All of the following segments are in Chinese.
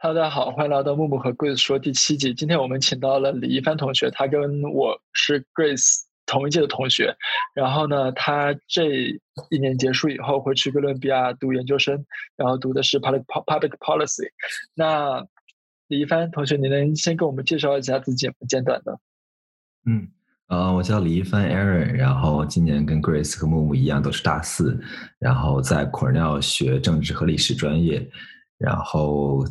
Hello，大家好，欢迎来到木木和 Grace 说第七集。今天我们请到了李一帆同学，他跟我是 Grace 同一届的同学。然后呢，他这一年结束以后会去哥伦比亚读研究生，然后读的是 Public Public Policy。那李一帆同学，你能先给我们介绍一下自己吗？简短的。嗯，呃，我叫李一帆 Aaron，然后今年跟 Grace 和木木一样都是大四，然后在 Cornell 学政治和历史专业。然后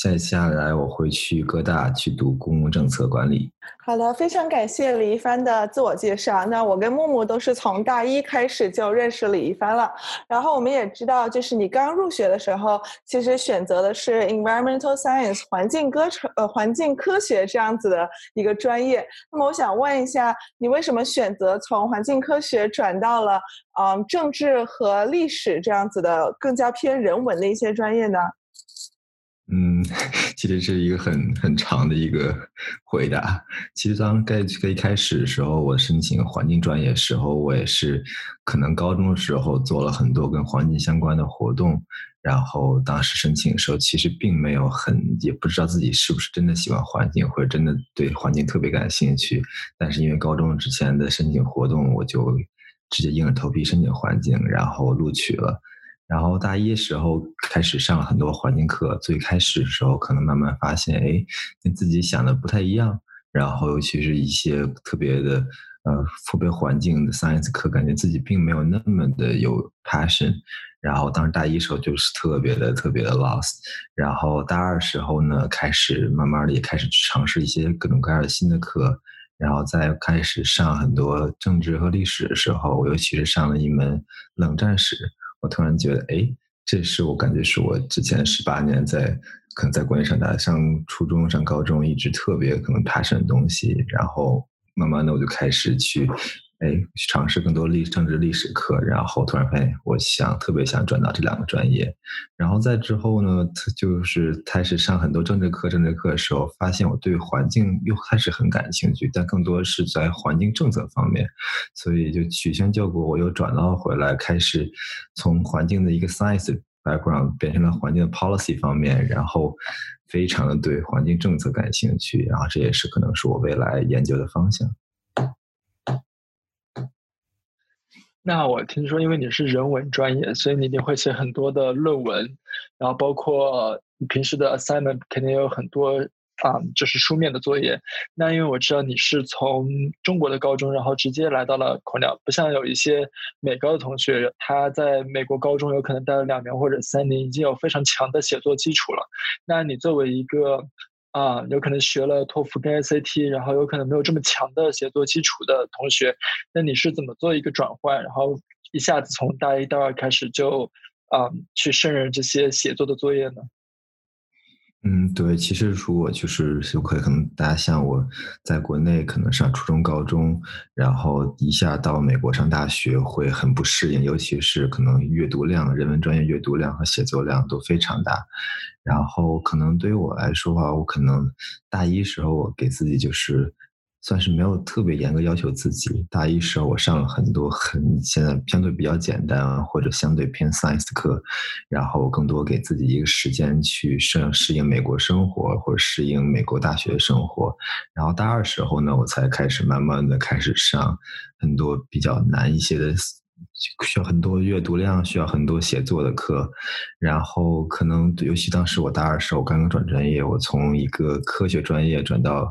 接下来我会去哥大去读公共政策管理。好的，非常感谢李一帆的自我介绍。那我跟木木都是从大一开始就认识李一帆了。然后我们也知道，就是你刚入学的时候，其实选择的是 environmental science 环境科呃环境科学这样子的一个专业。那么我想问一下，你为什么选择从环境科学转到了嗯政治和历史这样子的更加偏人文的一些专业呢？嗯，其实是一个很很长的一个回答。其实当该最开始的时候，我申请环境专业的时候，我也是可能高中的时候做了很多跟环境相关的活动。然后当时申请的时候，其实并没有很，也不知道自己是不是真的喜欢环境，或者真的对环境特别感兴趣。但是因为高中之前的申请活动，我就直接硬着头皮申请环境，然后录取了。然后大一的时候开始上了很多环境课，最开始的时候可能慢慢发现，哎，跟自己想的不太一样。然后尤其是一些特别的，呃，特别环境的 science 课，感觉自己并没有那么的有 passion。然后当时大一时候就是特别的特别的 lost。然后大二时候呢，开始慢慢的也开始去尝试一些各种各样的新的课。然后再开始上很多政治和历史的时候，尤其是上了一门冷战史。我突然觉得，哎，这是我感觉是我之前十八年在可能在国内上大上初中、上高中一直特别可能踏实的东西，然后慢慢的我就开始去。哎，去尝试更多历政治历史课，然后突然发现，我想特别想转到这两个专业，然后在之后呢，就是开始上很多政治课、政治课的时候，发现我对环境又开始很感兴趣，但更多是在环境政策方面，所以就取消教果，我又转到回来，开始从环境的一个 science background 变成了环境 policy 方面，然后非常的对环境政策感兴趣，然后这也是可能是我未来研究的方向。那我听说，因为你是人文专业，所以你一定会写很多的论文，然后包括你平时的 assignment 肯定有很多啊，就是书面的作业。那因为我知道你是从中国的高中，然后直接来到了 Cornell，不像有一些美高的同学，他在美国高中有可能待了两年或者三年，已经有非常强的写作基础了。那你作为一个啊，有可能学了托福跟 SAT，然后有可能没有这么强的写作基础的同学，那你是怎么做一个转换，然后一下子从大一、大二开始就啊去胜任这些写作的作业呢？嗯，对，其实如果就是就可能大家像我在国内可能上初中、高中，然后一下到美国上大学会很不适应，尤其是可能阅读量、人文专业阅读量和写作量都非常大。然后可能对于我来说的话，我可能大一时候我给自己就是。算是没有特别严格要求自己。大一时候我上了很多很现在相对比较简单或者相对偏 science 的课，然后更多给自己一个时间去适适应美国生活或者适应美国大学生活。然后大二时候呢，我才开始慢慢的开始上很多比较难一些的，需要很多阅读量、需要很多写作的课。然后可能尤其当时我大二时候我刚刚转专业，我从一个科学专业转到。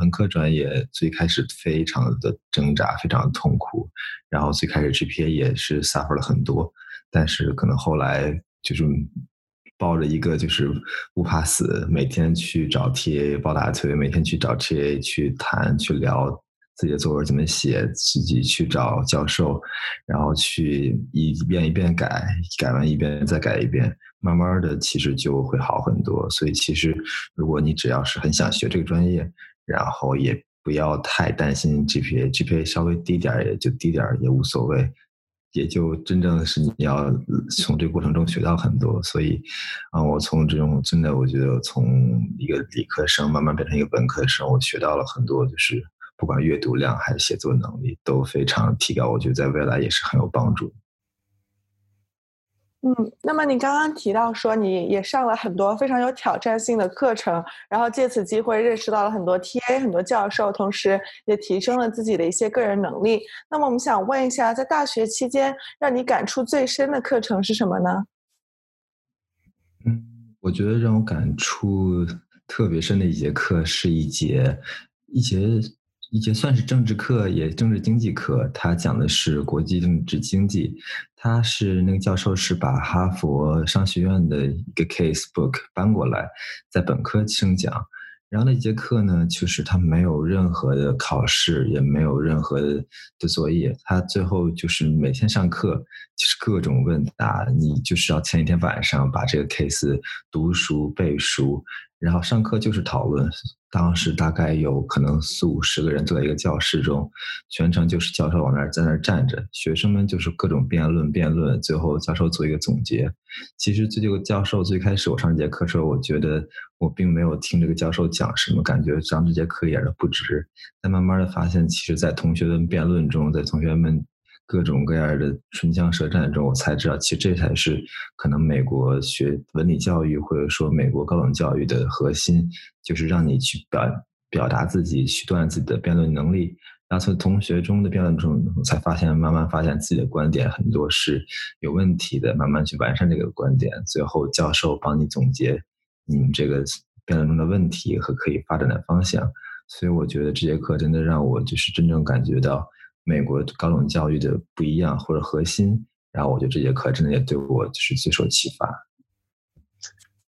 文科专业最开始非常的挣扎，非常的痛苦，然后最开始 GPA 也是 suffer 了很多，但是可能后来就是抱着一个就是不怕死，每天去找 TA 抱大腿，每天去找 TA 去谈去聊自己的作文怎么写，自己去找教授，然后去一遍一遍改，改完一遍再改一遍，慢慢的其实就会好很多。所以其实如果你只要是很想学这个专业，然后也不要太担心 GPA，GPA 稍微低点儿也就低点儿也无所谓，也就真正是你要从这个过程中学到很多。所以，啊，我从这种真的，我觉得从一个理科生慢慢变成一个本科生，我学到了很多，就是不管阅读量还是写作能力都非常提高，我觉得在未来也是很有帮助。嗯，那么你刚刚提到说你也上了很多非常有挑战性的课程，然后借此机会认识到了很多 TA、很多教授，同时也提升了自己的一些个人能力。那么我们想问一下，在大学期间让你感触最深的课程是什么呢？嗯，我觉得让我感触特别深的一节课是一节一节。一节算是政治课，也政治经济课。他讲的是国际政治经济。他是那个教授，是把哈佛商学院的一个 case book 搬过来，在本科生讲。然后那节课呢，就是他没有任何的考试，也没有任何的作业。他最后就是每天上课就是各种问答，你就是要前一天晚上把这个 case 读熟背熟，然后上课就是讨论。当时大概有可能四五十个人坐在一个教室中，全程就是教授往那儿在那儿站着，学生们就是各种辩论辩论，最后教授做一个总结。其实这个教授最开始我上这节课时候，我觉得我并没有听这个教授讲什么，感觉上这节课一点都不值。但慢慢的发现，其实，在同学们辩论中，在同学们。各种各样的唇枪舌战中，我才知道，其实这才是可能美国学文理教育或者说美国高等教育的核心，就是让你去表表达自己，去锻炼自己的辩论能力。然后从同学中的辩论中，我才发现，慢慢发现自己的观点很多是有问题的，慢慢去完善这个观点。最后教授帮你总结你们这个辩论中的问题和可以发展的方向。所以我觉得这节课真的让我就是真正感觉到。美国高等教育的不一样或者核心，然后我觉得这节课真的也对我就是最受启发。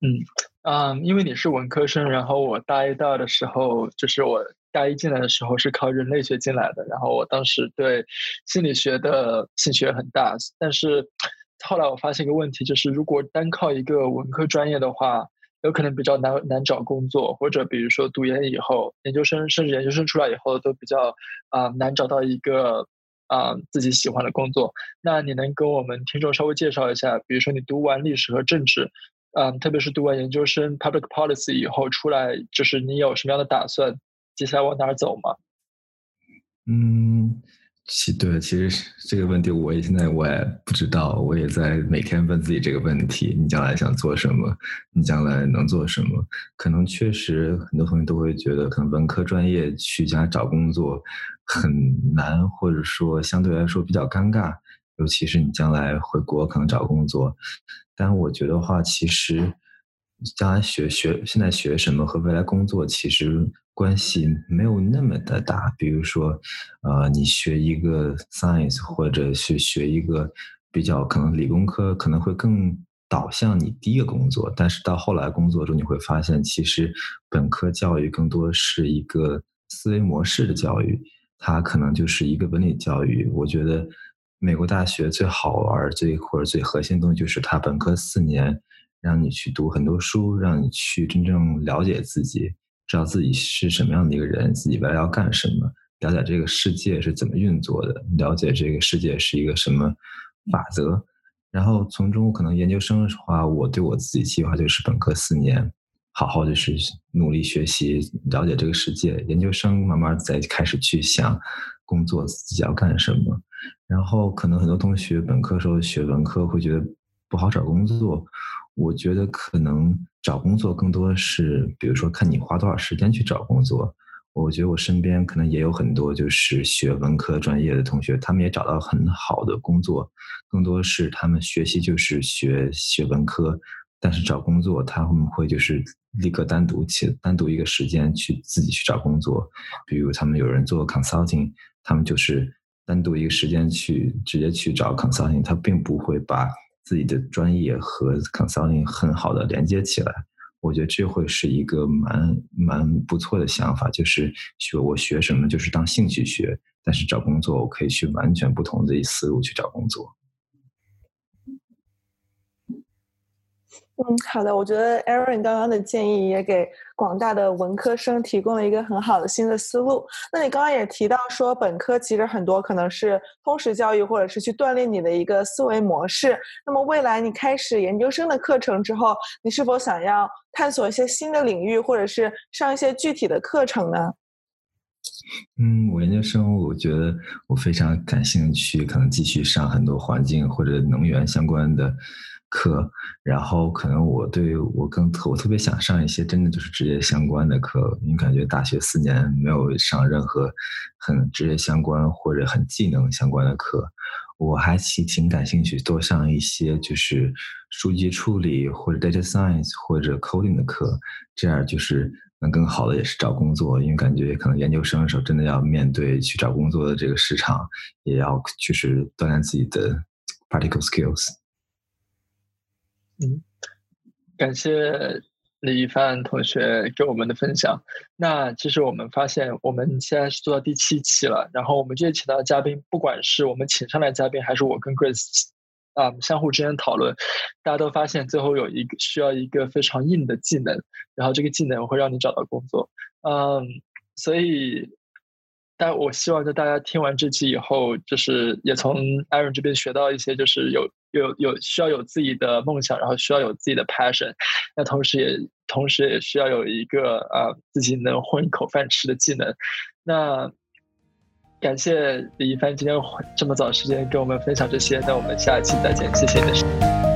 嗯啊，因为你是文科生，然后我大一、大二的时候，就是我大一进来的时候是靠人类学进来的，然后我当时对心理学的兴趣也很大，但是后来我发现一个问题，就是如果单靠一个文科专业的话。有可能比较难难找工作，或者比如说读研以后，研究生甚至研究生出来以后都比较啊难找到一个啊自己喜欢的工作。那你能跟我们听众稍微介绍一下，比如说你读完历史和政治，嗯，特别是读完研究生 public policy 以后出来，就是你有什么样的打算，接下来往哪儿走吗？嗯。其对，其实这个问题我也现在我也不知道，我也在每天问自己这个问题：你将来想做什么？你将来能做什么？可能确实很多同学都会觉得，可能文科专业去家找工作很难，或者说相对来说比较尴尬，尤其是你将来回国可能找工作。但我觉得话，其实将来学学现在学什么和未来工作其实。关系没有那么的大，比如说，呃，你学一个 science，或者是学一个比较可能理工科，可能会更导向你第一个工作。但是到后来工作中，你会发现，其实本科教育更多是一个思维模式的教育，它可能就是一个文理教育。我觉得美国大学最好玩、最或者最核心的东西，就是它本科四年让你去读很多书，让你去真正了解自己。知道自己是什么样的一个人，自己未来要干什么，了解这个世界是怎么运作的，了解这个世界是一个什么法则，然后从中可能研究生的话，我对我自己计划就是本科四年，好好就是努力学习，了解这个世界，研究生慢慢再开始去想工作自己要干什么，然后可能很多同学本科时候学文科会觉得不好找工作。我觉得可能找工作更多是，比如说看你花多少时间去找工作。我觉得我身边可能也有很多就是学文科专业的同学，他们也找到很好的工作。更多是他们学习就是学学文科，但是找工作他们会就是立刻单独去单独一个时间去自己去找工作。比如他们有人做 consulting，他们就是单独一个时间去直接去找 consulting，他并不会把。自己的专业和 consulting 很好的连接起来，我觉得这会是一个蛮蛮不错的想法。就是学我学什么，就是当兴趣学，但是找工作我可以去完全不同的思路去找工作。嗯，好的，我觉得 Aaron 刚刚的建议也给广大的文科生提供了一个很好的新的思路。那你刚刚也提到说，本科其实很多可能是通识教育，或者是去锻炼你的一个思维模式。那么未来你开始研究生的课程之后，你是否想要探索一些新的领域，或者是上一些具体的课程呢？嗯，我研究生，我觉得我非常感兴趣，可能继续上很多环境或者能源相关的。课，然后可能我对我更特我特别想上一些真的就是职业相关的课，因为感觉大学四年没有上任何很职业相关或者很技能相关的课，我还挺挺感兴趣多上一些就是数据处理或者 data science 或者 coding 的课，这样就是能更好的也是找工作，因为感觉可能研究生的时候真的要面对去找工作的这个市场，也要就是锻炼自己的 practical skills。嗯，感谢李一帆同学给我们的分享。那其实我们发现，我们现在是做到第七期了。然后我们这期请到的嘉宾，不管是我们请上来嘉宾，还是我跟 Grace 啊相互之间讨论，大家都发现最后有一个需要一个非常硬的技能，然后这个技能会让你找到工作。嗯，所以，但我希望就大家听完这期以后，就是也从 Aaron 这边学到一些，就是有。有有需要有自己的梦想，然后需要有自己的 passion，那同时也同时也需要有一个啊自己能混一口饭吃的技能。那感谢李一帆今天这么早时间跟我们分享这些，那我们下期再见，谢谢你的时间。